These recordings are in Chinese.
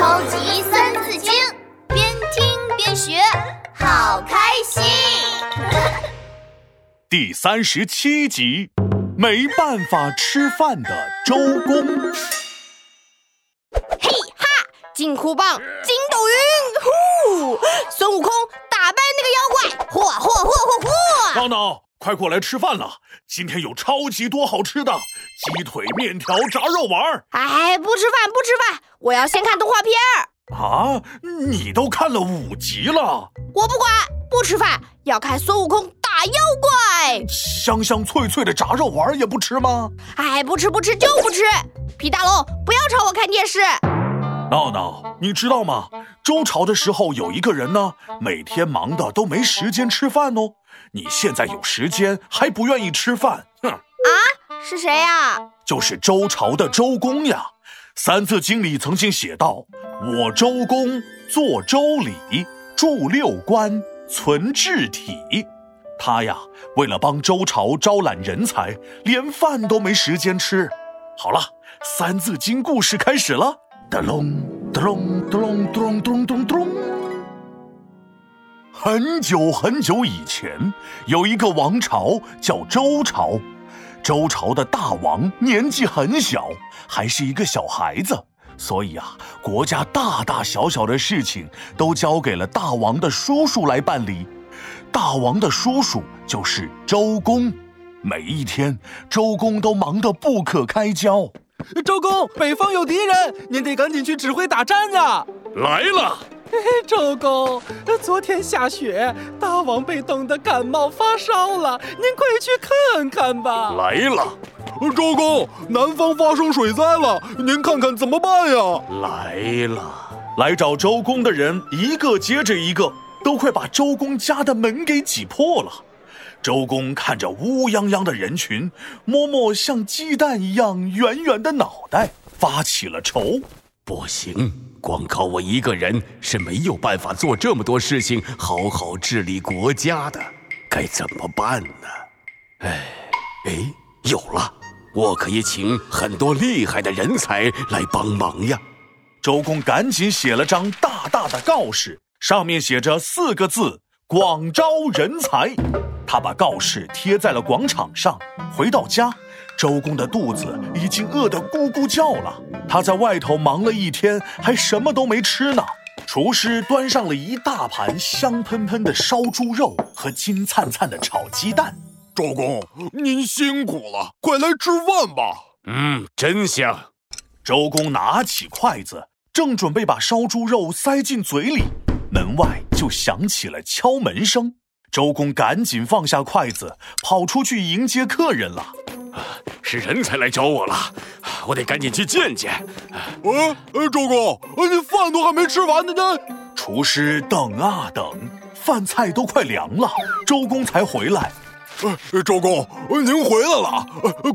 超级三字经，边听边学，好开心。第三十七集，没办法吃饭的周公。嘿哈，金箍棒，筋斗云，呼！孙悟空打败那个妖怪，嚯嚯嚯嚯嚯！闹闹，快过来吃饭了！今天有超级多好吃的，鸡腿、面条、炸肉丸儿。哎，不吃饭，不吃饭，我要先看动画片儿。啊，你都看了五集了，我不管，不吃饭，要看孙悟空打妖怪。香香脆脆的炸肉丸儿也不吃吗？哎，不吃不吃就不吃。皮大龙，不要吵我看电视。闹闹，你知道吗？周朝的时候有一个人呢，每天忙的都没时间吃饭哦。你现在有时间还不愿意吃饭，哼！啊，是谁呀？就是周朝的周公呀。《三字经》里曾经写道：“我周公作周礼，著六官，存治体。”他呀，为了帮周朝招揽人才，连饭都没时间吃。好了，《三字经》故事开始了。哒隆哒隆哒隆哒隆咚咚咚。很久很久以前，有一个王朝叫周朝。周朝的大王年纪很小，还是一个小孩子，所以啊，国家大大小小的事情都交给了大王的叔叔来办理。大王的叔叔就是周公。每一天，周公都忙得不可开交。周公，北方有敌人，您得赶紧去指挥打仗啊！来了。周公，昨天下雪，大王被冻得感冒发烧了，您快去看看吧。来了。周公，南方发生水灾了，您看看怎么办呀？来了。来找周公的人一个接着一个，都快把周公家的门给挤破了。周公看着乌泱泱的人群，摸摸像鸡蛋一样圆圆的脑袋，发起了愁。不行，光靠我一个人是没有办法做这么多事情，好好治理国家的。该怎么办呢？哎，哎，有了，我可以请很多厉害的人才来帮忙呀！周公赶紧写了张大大的告示，上面写着四个字：广招人才。他把告示贴在了广场上。回到家，周公的肚子已经饿得咕咕叫了。他在外头忙了一天，还什么都没吃呢。厨师端上了一大盘香喷喷的烧猪肉和金灿灿的炒鸡蛋。周公，您辛苦了，快来吃饭吧。嗯，真香。周公拿起筷子，正准备把烧猪肉塞进嘴里，门外就响起了敲门声。周公赶紧放下筷子，跑出去迎接客人了。是人才来找我了，我得赶紧去见见。呃，周公，你饭都还没吃完呢，呢。厨师等啊等，饭菜都快凉了，周公才回来。呃，周公，您回来了，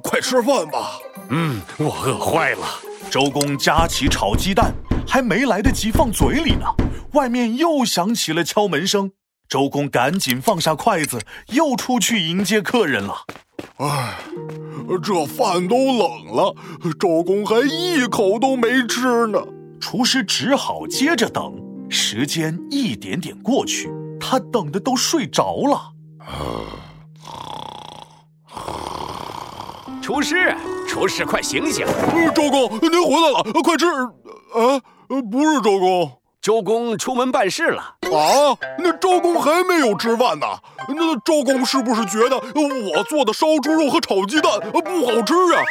快吃饭吧。嗯，我饿坏了。周公夹起炒鸡蛋，还没来得及放嘴里呢，外面又响起了敲门声。周公赶紧放下筷子，又出去迎接客人了。唉，这饭都冷了，周公还一口都没吃呢。厨师只好接着等。时间一点点过去，他等的都睡着了。厨师，厨师，快醒醒！周公，您回来了，快吃！啊，不是周公。周公出门办事了啊！那周公还没有吃饭呢。那周公是不是觉得我做的烧猪肉和炒鸡蛋不好吃啊？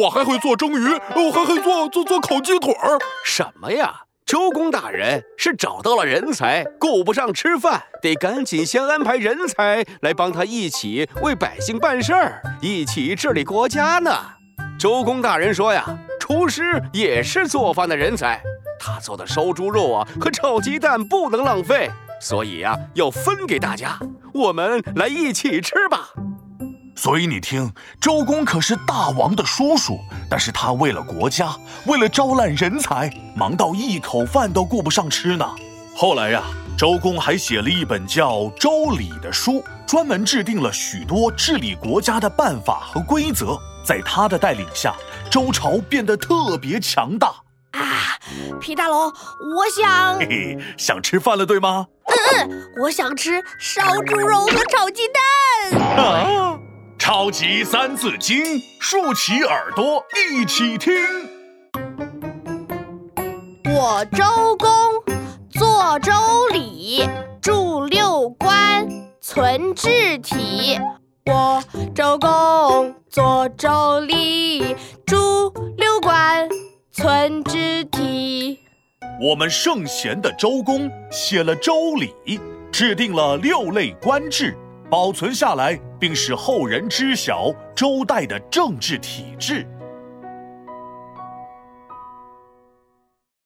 我还会做蒸鱼，我还会做做做烤鸡腿儿。什么呀？周公大人是找到了人才，顾不上吃饭，得赶紧先安排人才来帮他一起为百姓办事儿，一起治理国家呢。周公大人说呀，厨师也是做饭的人才。他做的烧猪肉啊和炒鸡蛋不能浪费，所以呀要分给大家，我们来一起吃吧。所以你听，周公可是大王的叔叔，但是他为了国家，为了招揽人才，忙到一口饭都顾不上吃呢。后来呀，周公还写了一本叫《周礼》的书，专门制定了许多治理国家的办法和规则。在他的带领下，周朝变得特别强大。啊！皮大龙，我想嘿，嘿，想吃饭了对吗？嗯嗯我想吃烧猪肉和炒鸡蛋。啊！超级三字经，竖起耳朵一起听。我周公做周礼，著六官，存治体。我周公做周礼，著六官，人之体。我们圣贤的周公写了周礼，制定了六类官制，保存下来，并使后人知晓周代的政治体制。